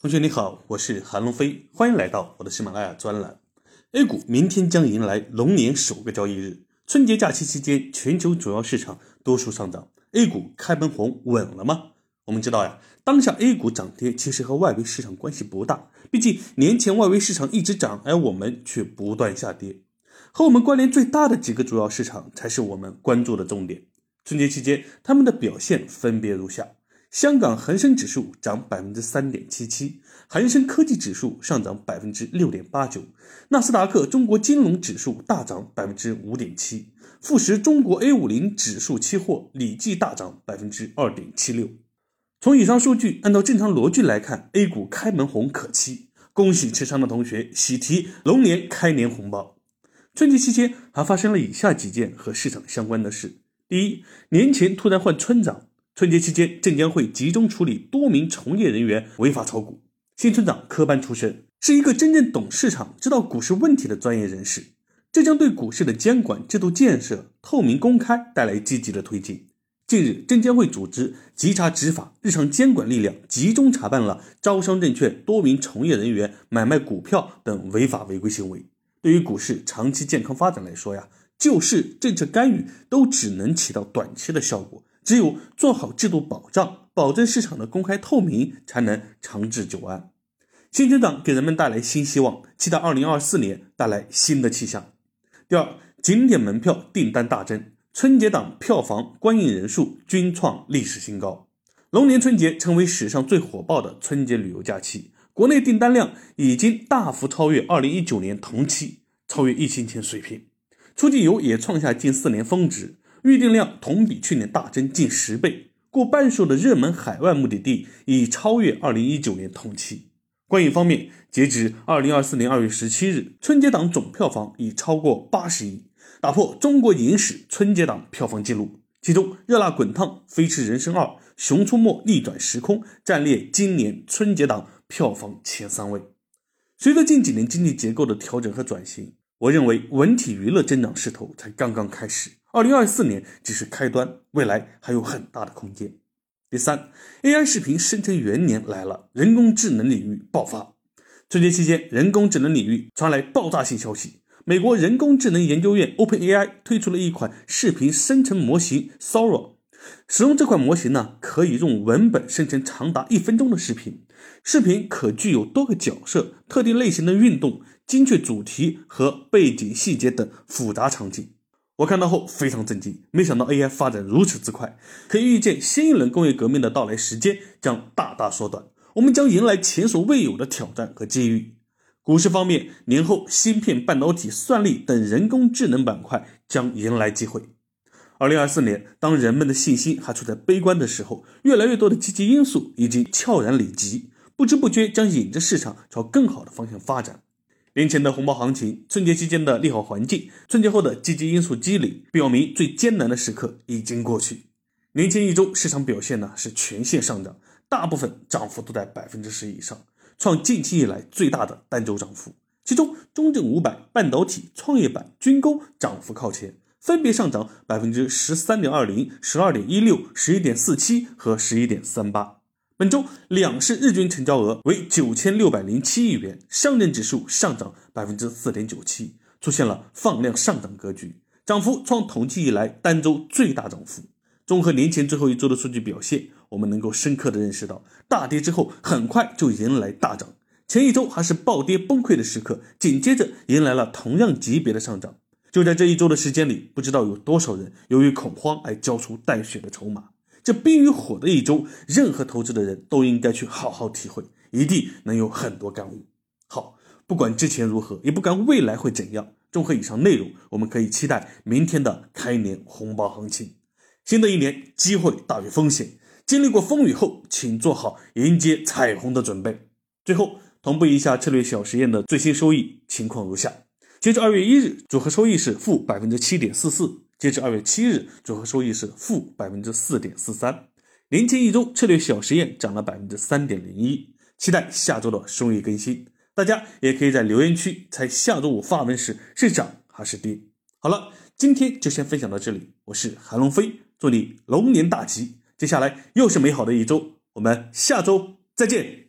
同学你好，我是韩龙飞，欢迎来到我的喜马拉雅专栏。A 股明天将迎来龙年首个交易日，春节假期期间，全球主要市场多数上涨，A 股开门红稳了吗？我们知道呀，当下 A 股涨跌其实和外围市场关系不大，毕竟年前外围市场一直涨，而我们却不断下跌。和我们关联最大的几个主要市场才是我们关注的重点。春节期间，他们的表现分别如下。香港恒生指数涨百分之三点七七，恒生科技指数上涨百分之六点八九，纳斯达克中国金融指数大涨百分之五点七，富时中国 A 五零指数期货累计大涨百分之二点七六。从以上数据，按照正常逻辑来看，A 股开门红可期。恭喜持仓的同学喜提龙年开年红包。春节期间还发生了以下几件和市场相关的事：第一，年前突然换村长。春节期间，证监会集中处理多名从业人员违法炒股。新村长科班出身，是一个真正懂市场、知道股市问题的专业人士，这将对股市的监管制度建设透明公开带来积极的推进。近日，证监会组织稽查执法日常监管力量集中查办了招商证券多名从业人员买卖股票等违法违规行为。对于股市长期健康发展来说呀，救市政策干预都只能起到短期的效果。只有做好制度保障，保证市场的公开透明，才能长治久安。新增长给人们带来新希望，期待二零二四年带来新的气象。第二，景点门票订单大增，春节档票房观影人数均创历史新高。龙年春节成为史上最火爆的春节旅游假期，国内订单量已经大幅超越二零一九年同期，超越疫情前水平。出境游也创下近四年峰值。预订量同比去年大增近十倍，过半数的热门海外目的地已超越二零一九年同期。观影方面，截止二零二四年二月十七日，春节档总票房已超过八十亿，打破中国影史春节档票房纪录。其中，《热辣滚烫》《飞驰人生二》《熊出没：逆转时空》暂列今年春节档票房前三位。随着近几年经济结构的调整和转型，我认为文体娱乐增长势头才刚刚开始。二零二四年只是开端，未来还有很大的空间。第三，AI 视频生成元年来了，人工智能领域爆发。春节期间，人工智能领域传来爆炸性消息：美国人工智能研究院 OpenAI 推出了一款视频生成模型 Sora。使用这款模型呢，可以用文本生成长达一分钟的视频，视频可具有多个角色、特定类型的运动、精确主题和背景细节等复杂场景。我看到后非常震惊，没想到 AI 发展如此之快，可以预见新一轮工业革命的到来时间将大大缩短，我们将迎来前所未有的挑战和机遇。股市方面，年后芯片、半导体、算力等人工智能板块将迎来机会。二零二四年，当人们的信心还处在悲观的时候，越来越多的积极因素已经悄然累积，不知不觉将引着市场朝更好的方向发展。年前的红包行情，春节期间的利好环境，春节后的积极因素积累，表明最艰难的时刻已经过去。年前一周市场表现呢是全线上涨，大部分涨幅都在百分之十以上，创近期以来最大的单周涨幅。其中，中证五百、半导体、创业板、军工涨幅靠前，分别上涨百分之十三点二零、十二点一六、十一点四七和十一点三八。本周两市日均成交额为九千六百零七亿元，上证指数上涨百分之四点九七，出现了放量上涨格局，涨幅创统计以来单周最大涨幅。综合年前最后一周的数据表现，我们能够深刻的认识到，大跌之后很快就迎来大涨，前一周还是暴跌崩溃的时刻，紧接着迎来了同样级别的上涨。就在这一周的时间里，不知道有多少人由于恐慌而交出带血的筹码。这冰与火的一周，任何投资的人都应该去好好体会，一定能有很多感悟。好，不管之前如何，也不管未来会怎样。综合以上内容，我们可以期待明天的开年红包行情。新的一年，机会大于风险，经历过风雨后，请做好迎接彩虹的准备。最后，同步一下策略小实验的最新收益情况如下：截至二月一日，组合收益是负百分之七点四四。截至二月七日，组合收益是负百分之四点四三。年前一周策略小实验涨了百分之三点零一。期待下周的收益更新。大家也可以在留言区猜下周五发文时是涨还是跌。好了，今天就先分享到这里。我是韩龙飞，祝你龙年大吉。接下来又是美好的一周，我们下周再见。